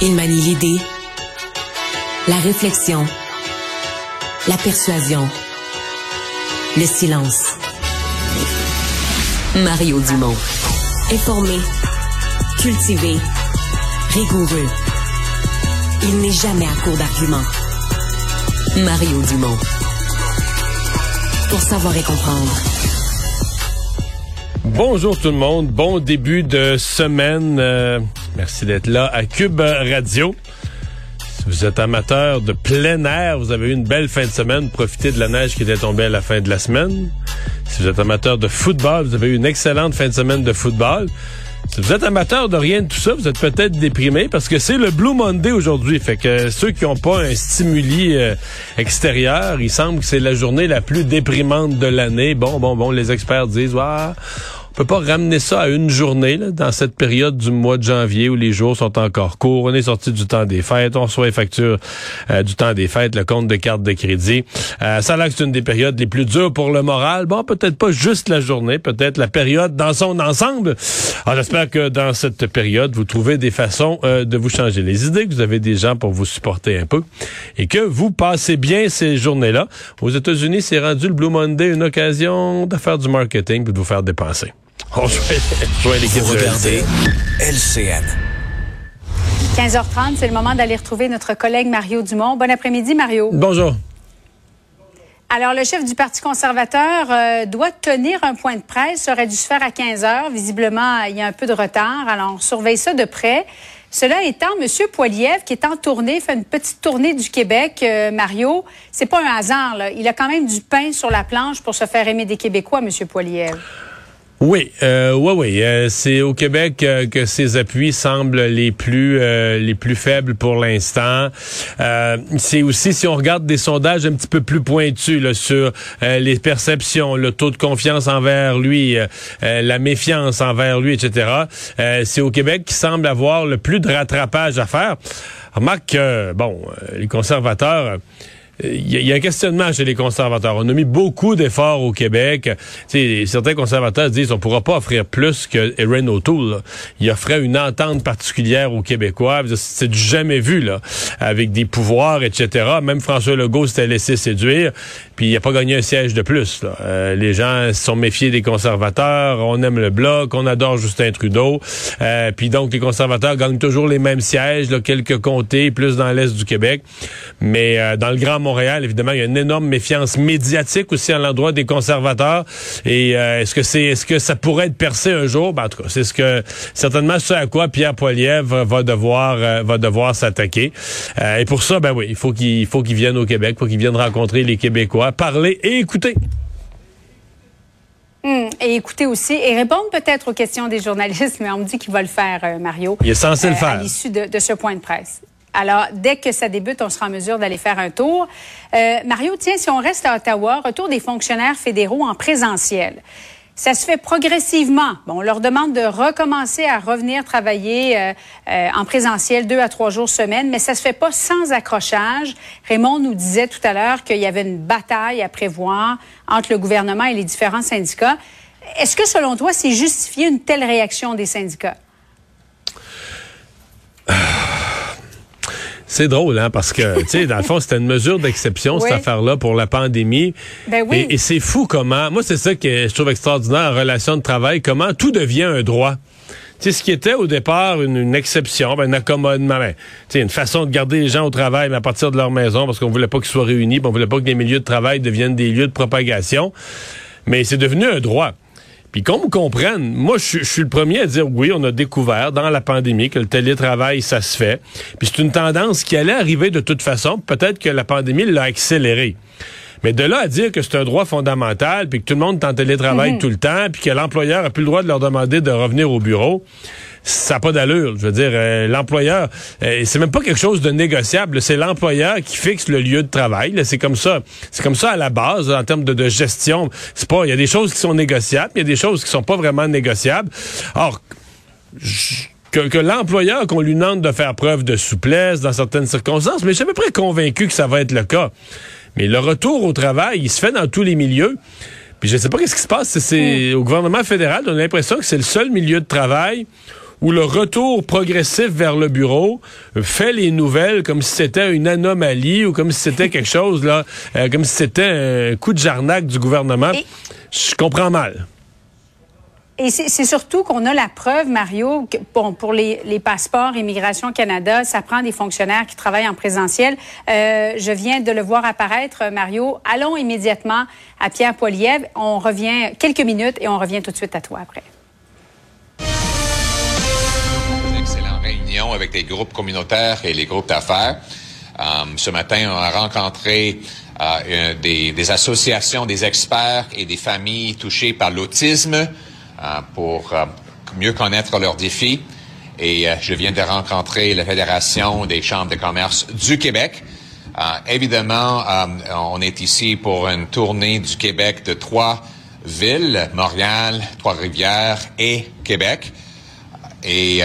Il manie l'idée, la réflexion, la persuasion, le silence. Mario Dumont. Informé, cultivé, rigoureux. Il n'est jamais à court d'arguments. Mario Dumont. Pour savoir et comprendre. Bonjour tout le monde, bon début de semaine. Euh, merci d'être là à Cube Radio. Si vous êtes amateur de plein air, vous avez eu une belle fin de semaine. Profitez de la neige qui était tombée à la fin de la semaine. Si vous êtes amateur de football, vous avez eu une excellente fin de semaine de football. Si vous êtes amateur de rien de tout ça, vous êtes peut-être déprimé parce que c'est le Blue Monday aujourd'hui. Fait que ceux qui n'ont pas un stimuli euh, extérieur, il semble que c'est la journée la plus déprimante de l'année. Bon, bon, bon, les experts disent, on peut pas ramener ça à une journée là, dans cette période du mois de janvier où les jours sont encore courts. On est sorti du temps des fêtes, on reçoit les factures euh, du temps des fêtes, le compte de carte de crédit. Euh, ça que c'est une des périodes les plus dures pour le moral. Bon, peut-être pas juste la journée, peut-être la période dans son ensemble. Alors j'espère que dans cette période, vous trouvez des façons euh, de vous changer les idées, que vous avez des gens pour vous supporter un peu et que vous passez bien ces journées-là. Aux États-Unis, c'est rendu le Blue Monday une occasion de faire du marketing et de vous faire dépenser. On joue l'équipe regardez LCN. 15h30, c'est le moment d'aller retrouver notre collègue Mario Dumont. Bon après-midi, Mario. Bonjour. Alors, le chef du Parti conservateur euh, doit tenir un point de presse. Ça aurait dû se faire à 15 heures. Visiblement, il y a un peu de retard. Alors, on surveille ça de près. Cela étant, M. Poiliev, qui est en tournée, fait une petite tournée du Québec, euh, Mario, c'est pas un hasard. Là. Il a quand même du pain sur la planche pour se faire aimer des Québécois, M. Poiliev. Oui, euh, oui, oui. Euh, c'est au Québec euh, que ces appuis semblent les plus euh, les plus faibles pour l'instant. c'est aussi si on regarde des sondages un petit peu plus pointus là, sur les perceptions, le taux de confiance envers lui, la méfiance envers lui, etc. c'est au Québec qui semble avoir le plus de rattrapage à faire. Remarque que bon, les conservateurs il y, a un questionnement chez les conservateurs. On a mis beaucoup d'efforts au Québec. Certains conservateurs disent on pourra pas offrir plus que Erin O'Toole. Il offrait une entente particulière aux Québécois. C'est du jamais vu, là, avec des pouvoirs, etc. Même François Legault s'était laissé séduire, puis il a pas gagné un siège de plus. Là. Euh, les gens sont méfiés des conservateurs. On aime le Bloc, on adore Justin Trudeau. Euh, puis donc, les conservateurs gagnent toujours les mêmes sièges, là, quelques comtés, plus dans l'Est du Québec. Mais euh, dans le Grand Montréal, évidemment, il y a une énorme méfiance médiatique aussi à l'endroit des conservateurs. Et euh, est-ce que c'est est-ce que ça pourrait être percé un jour? Ben, En tout cas, c'est ce que certainement ce à quoi Pierre Poilievre va devoir euh, va devoir s'attaquer. Euh, et pour ça, ben oui, il faut qu'il faut qu'il vienne au Québec, il faut qu'il vienne rencontrer les Québécois, parler et écouter. Hum, et écouter aussi et répondre peut-être aux questions des journalistes, mais on me dit qu'il va le faire, Mario. Il est censé le faire. À l'issue de, de ce point de presse. Alors, dès que ça débute, on sera en mesure d'aller faire un tour. Euh, Mario, tiens, si on reste à Ottawa, retour des fonctionnaires fédéraux en présentiel. Ça se fait progressivement. Bon, on leur demande de recommencer à revenir travailler euh, euh, en présentiel deux à trois jours semaine, mais ça se fait pas sans accrochage. Raymond nous disait tout à l'heure qu'il y avait une bataille à prévoir entre le gouvernement et les différents syndicats. Est-ce que, selon toi, c'est justifié une telle réaction des syndicats? C'est drôle, hein, parce que, tu sais, dans le fond, c'était une mesure d'exception, cette affaire-là, pour la pandémie. Ben oui. Et, c'est fou comment, moi, c'est ça que je trouve extraordinaire en relation de travail, comment tout devient un droit. Tu sais, ce qui était au départ une, exception, ben, un accommodement, ben, sais, une façon de garder les gens au travail, mais à partir de leur maison, parce qu'on voulait pas qu'ils soient réunis, on voulait pas que les milieux de travail deviennent des lieux de propagation. Mais c'est devenu un droit. Puis qu'on me comprenne, moi, je, suis le premier à dire oui, on a découvert dans la pandémie que le télétravail, ça se fait. Puis c'est une tendance qui allait arriver de toute façon. Peut-être que la pandémie l'a accéléré. Mais de là à dire que c'est un droit fondamental, puis que tout le monde est en télétravail mhm. tout le temps, puis que l'employeur a plus le droit de leur demander de revenir au bureau, ça n'a pas d'allure. Je veux dire, euh, l'employeur, euh, c'est même pas quelque chose de négociable. C'est l'employeur qui fixe le lieu de travail. C'est comme ça. C'est comme ça à la base en termes de, gestion. C'est pas. Il y a des choses qui sont négociables, il y a des choses qui sont pas vraiment négociables. Or, que, l'employeur, qu'on lui demande de faire preuve de souplesse dans certaines circonstances, mais je suis à peu près convaincu que ça va être le cas. Mais le retour au travail, il se fait dans tous les milieux. Puis je sais pas qu'est-ce qui se passe. C'est au gouvernement fédéral, on a l'impression que c'est le seul milieu de travail où le retour progressif vers le bureau fait les nouvelles comme si c'était une anomalie ou comme si c'était quelque chose, là, euh, comme si c'était un coup de jarnac du gouvernement. Je comprends mal. Et c'est surtout qu'on a la preuve, Mario, que bon, pour les, les, passeports Immigration Canada, ça prend des fonctionnaires qui travaillent en présentiel. Euh, je viens de le voir apparaître, Mario. Allons immédiatement à Pierre Poilievre. On revient quelques minutes et on revient tout de suite à toi après. Avec les groupes communautaires et les groupes d'affaires. Euh, ce matin, on a rencontré euh, des, associations, des experts et des familles touchées par l'autisme. Euh, pour mieux connaître leurs défis. Et je viens de rencontrer la Fédération des chambres de commerce du Québec. évidemment, on est ici pour une tournée du Québec de trois villes, Montréal, Trois-Rivières et Québec. Et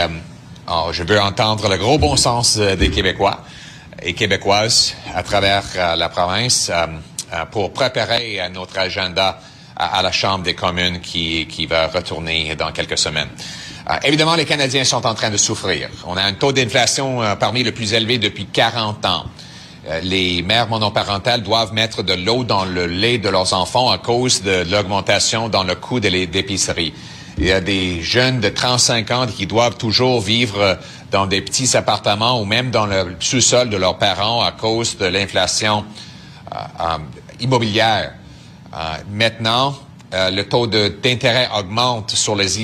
je veux entendre le gros bon sens des Québécois et Québécoises à travers la province pour préparer notre agenda à, la Chambre des communes qui, qui va retourner dans quelques semaines. Euh, évidemment, les Canadiens sont en train de souffrir. On a un taux d'inflation euh, parmi les plus élevés depuis 40 ans. Euh, les mères monoparentales doivent mettre de l'eau dans le lait de leurs enfants à cause de l'augmentation dans le coût de l'épicerie. Il y a des jeunes de 35 ans qui doivent toujours vivre dans des petits appartements ou même dans le sous-sol de leurs parents à cause de l'inflation immobilière. Euh, maintenant, euh, le taux d'intérêt augmente sur les,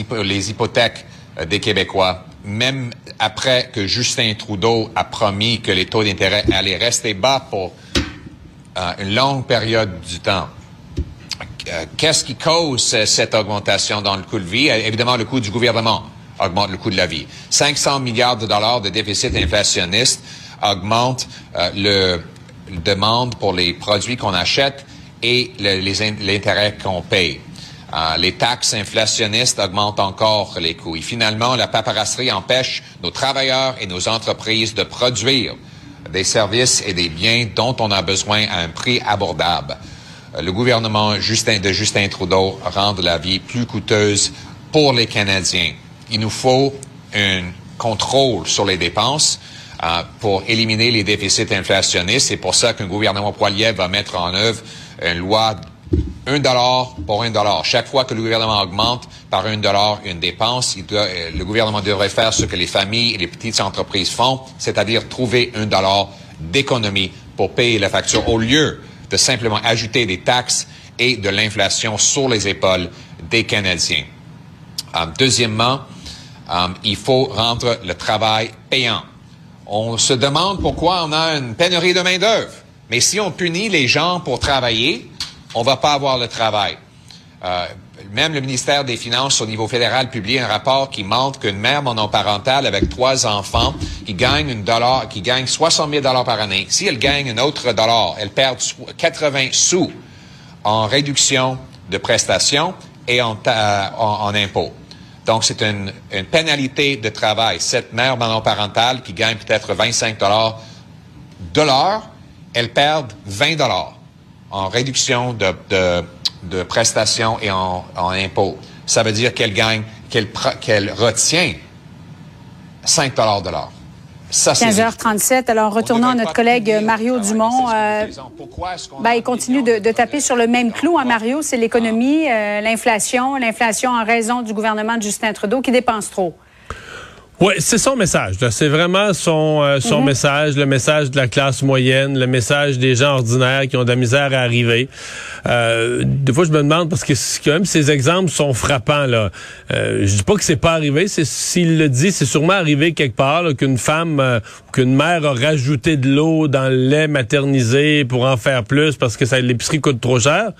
hypothèques euh, des Québécois, même après que Justin Trudeau a promis que les taux d'intérêt allaient rester bas pour une longue période du temps. Qu'est-ce qui cause cette augmentation dans le coût de vie? Évidemment, le coût du gouvernement augmente le coût de la vie. 500 milliards de dollars de déficit inflationniste augmente le demande pour les produits qu'on achète et l'intérêt qu'on paye. Euh, les taxes inflationnistes augmentent encore les coûts. Et finalement, la paperasserie empêche nos travailleurs et nos entreprises de produire des services et des biens dont on a besoin à un prix abordable. Euh, le gouvernement Justin, de Justin Trudeau rend la vie plus coûteuse pour les Canadiens. Il nous faut un contrôle sur les dépenses euh, pour éliminer les déficits inflationnistes. C'est pour ça qu'un gouvernement poilier va mettre en œuvre une loi un dollar pour un dollar. Chaque fois que le gouvernement augmente par un dollar une dépense, euh, le gouvernement devrait faire ce que les familles et les petites entreprises font, c'est-à-dire trouver un dollar d'économie pour payer la facture au lieu de simplement ajouter des taxes et de l'inflation sur les épaules des Canadiens. Euh, deuxièmement, euh, il faut rendre le travail payant. On se demande pourquoi on a une pénurie de main-d'œuvre. Mais si on punit les gens pour travailler, on va pas avoir le travail. Euh, même le ministère des Finances au niveau fédéral publie un rapport qui montre qu'une mère monoparentale avec trois enfants qui gagne une gagne 60 000 dollars par année, si elle gagne un autre dollar, elle perd 80 sous en réduction de prestations et en, impôts. Donc, c'est une, pénalité de travail. Cette mère monoparentale qui gagne peut-être 25 dollars de l'heure, elles perdent 20 dollars en réduction de, de, prestations et en, en impôts. Ça veut dire qu'elle gagne, qu'elle qu'elle retient 5 dollars de l'heure. 15h37. Alors, retournons à notre collègue Mario Dumont. Euh, ben, il continue de, de, taper sur le même clou, hein, Mario. C'est l'économie, euh, l'inflation, l'inflation en raison du gouvernement de Justin Trudeau qui dépense trop. Oui, c'est son message. C'est vraiment son euh, son mhm. message, le message de la classe moyenne, le message des gens ordinaires qui ont de la misère à arriver. Euh, des fois, je me demande parce que quand même ces exemples sont frappants là. Euh, je dis pas que c'est pas arrivé. C'est s'il le dit, c'est sûrement arrivé quelque part qu'une femme, euh, qu'une mère a rajouté de l'eau dans le lait maternisé pour en faire plus parce que ça l'épicerie coûte trop cher.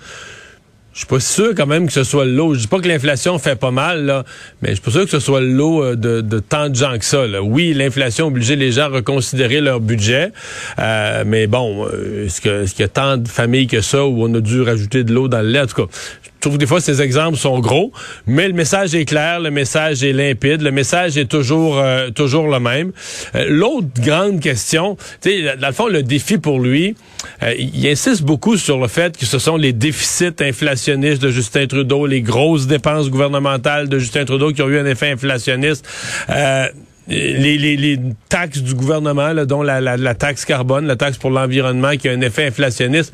Je suis pas sûr quand même que ce soit l'eau. Je dis pas que l'inflation fait pas mal, là, mais je suis pas sûr que ce soit l'eau euh, de, de, tant de gens que ça. Oui, l'inflation oblige les gens à reconsidérer leur budget, euh, mais bon, euh, est-ce qu'il est y a tant de familles que ça où on a dû rajouter de l'eau dans le lait? En tout cas, trouve que des fois ces exemples sont gros, mais le message est clair, le message est limpide, le message est toujours euh, toujours le même. Euh, l'autre grande question, tu sais, dans le fond, le défi pour lui, euh, il insiste beaucoup sur le fait que ce sont les déficits inflationnistes de Justin Trudeau, les grosses dépenses gouvernementales de Justin Trudeau qui ont eu un effet inflationniste. Les, les, les, taxes du gouvernement, dont la, la, la, taxe carbone, la taxe pour l'environnement, qui a un effet inflationniste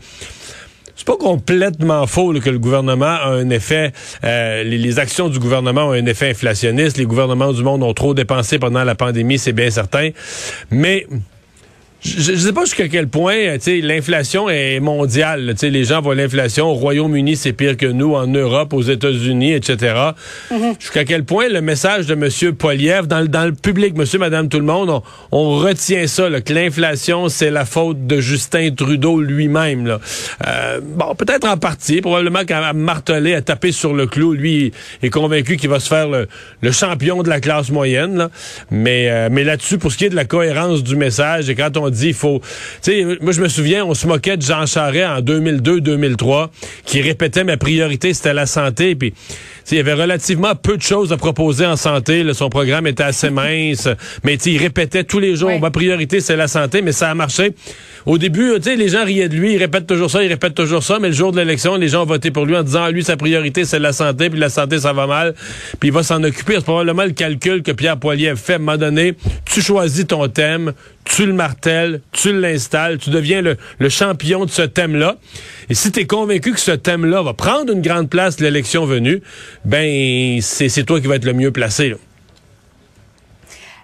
c'est pas complètement faux que le gouvernement a un effet, euh, les, actions du gouvernement ont un effet inflationniste. Les gouvernements du monde ont trop dépensé pendant la pandémie, c'est bien certain. Mais je ne sais pas jusqu'à quel point euh, l'inflation est mondiale. Les gens voient l'inflation au Royaume-Uni, c'est pire que nous, en Europe, aux États-Unis, etc. Mm-hmm. Jusqu'à quel point le message de M. Poiliev, dans, dans le public, monsieur, madame, tout le monde, on, retient ça, que l'inflation, c'est la faute de Justin Trudeau lui-même. Euh, bon, peut-être en partie, probablement qu'à marteler, à taper sur le clou, lui est convaincu qu'il va se faire le, champion de la classe moyenne. Mais, euh, mais là-dessus, pour ce qui est de la cohérence du message, et quand on dit il faut. Tu sais, moi je me souviens, on se moquait de Jean Charest en 2002-2003, qui répétait ma priorité c'était la santé, puis il y avait relativement peu de choses à proposer en santé. son programme était assez mince, mais il répétait tous les jours, ma priorité c'est la santé, mais ça a marché. Au début, les gens riaient de lui, il répète toujours ça, il répète toujours ça, mais le jour de l'élection, les gens ont voté pour lui en disant, ah, lui, sa priorité c'est la santé, puis la santé ça va mal, puis il va s'en occuper. C'est probablement le calcul que Pierre Poilievre fait à un moment donné. Tu choisis ton thème, tu le martèles, tu l'installes, tu deviens le, champion de ce thème-là. Et si tu es convaincu que ce thème-là va prendre une grande place l'élection venue, ben c'est toi qui vas être le mieux placé.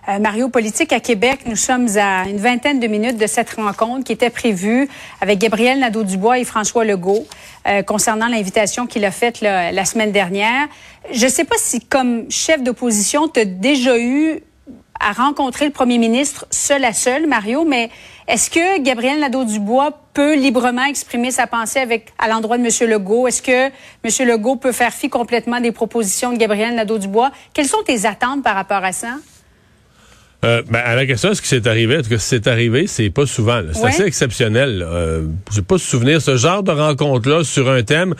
Euh, Mario, politique à Québec, nous sommes à une vingtaine de minutes de cette rencontre qui était prévue avec Gabriel Nadeau-Dubois et François Legault euh, concernant l'invitation qu'il a faite la semaine dernière. Je ne sais pas si, comme chef d'opposition, tu as déjà eu à rencontrer le premier ministre seul à seul, Mario, mais est-ce que Gabriel Nadeau-Dubois peut librement exprimer sa pensée avec, à l'endroit de M. Legault? Est-ce que M. Legault peut faire fi complètement des propositions de Gabriel Nadeau-Dubois? Quelles sont tes attentes par rapport à ça? Euh, ben, à la question, est-ce que c'est arrivé? Est-ce que c'est arrivé? C'est pas souvent. C'est assez exceptionnel. Euh, J'ai pas souvenir ce genre de rencontre-là sur un thème.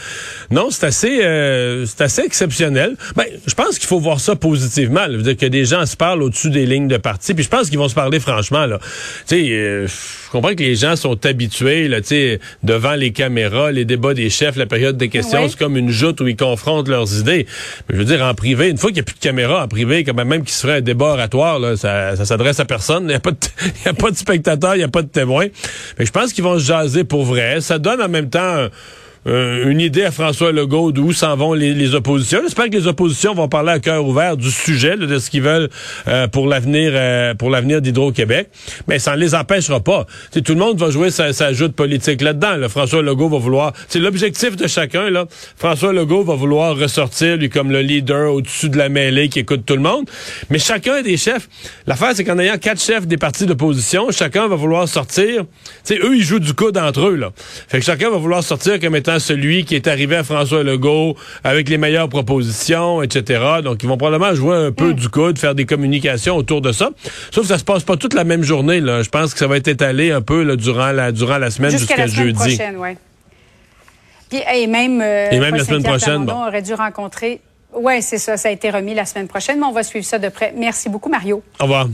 Non, c'est assez, euh, c'est assez exceptionnel. Ben, je pense qu'il faut voir ça positivement. Là. dire que des gens se parlent au-dessus des lignes de parti. Puis je pense qu'ils vont se parler franchement. Là. Tu sais, euh, je comprends que les gens sont habitués, là, tu sais, devant les caméras, les débats des chefs, la période des questions, c'est comme une joute où ils confrontent leurs idées. Mais je veux dire, en privé, une fois qu'il n'y a plus de caméra en privé, quand même, même qu'il se ferait un débat oratoire, là, ça ça, s'adresse à personne. Il n'y a, pas de, a pas de spectateurs, il n'y a pas de témoins. Mais je pense qu'ils vont se jaser pour vrai. Ça donne en même temps... Euh, une idée à François Legault d'où s'en vont les, oppositions. J'espère que les oppositions vont parler à cœur ouvert du sujet, de ce qu'ils veulent euh, pour l'avenir euh, pour l'avenir d'Hydro-Québec. Mais ça ne les empêchera pas. tout le monde va jouer sa, sa joute politique là-dedans. François Legault va vouloir... C'est l'objectif de chacun. Là. François Legault va vouloir ressortir, lui, comme le leader au-dessus de la mêlée qui écoute tout le monde. Mais chacun des chefs... L'affaire, c'est qu'en ayant quatre chefs des partis d'opposition, chacun va vouloir sortir... sais, eux, ils jouent du coude entre eux. Là. Fait que chacun va vouloir sortir comme étant celui qui est arrivé à François Legault avec les meilleures propositions, etc. Donc, ils vont probablement jouer un peu mm. du coude, faire des communications autour de ça. Sauf que ça se passe pas toute la même journée. Là. Je pense que ça va être étalé un peu là, durant, la, durant la semaine jusqu'à jeudi. Prochaine, ouais. Puis, et même, euh, et même la semaine prochaine, bon. aurait dû rencontrer. Oui, c'est ça. Ça a été remis la semaine prochaine, mais on va suivre ça de près. Merci beaucoup, Mario. Au revoir.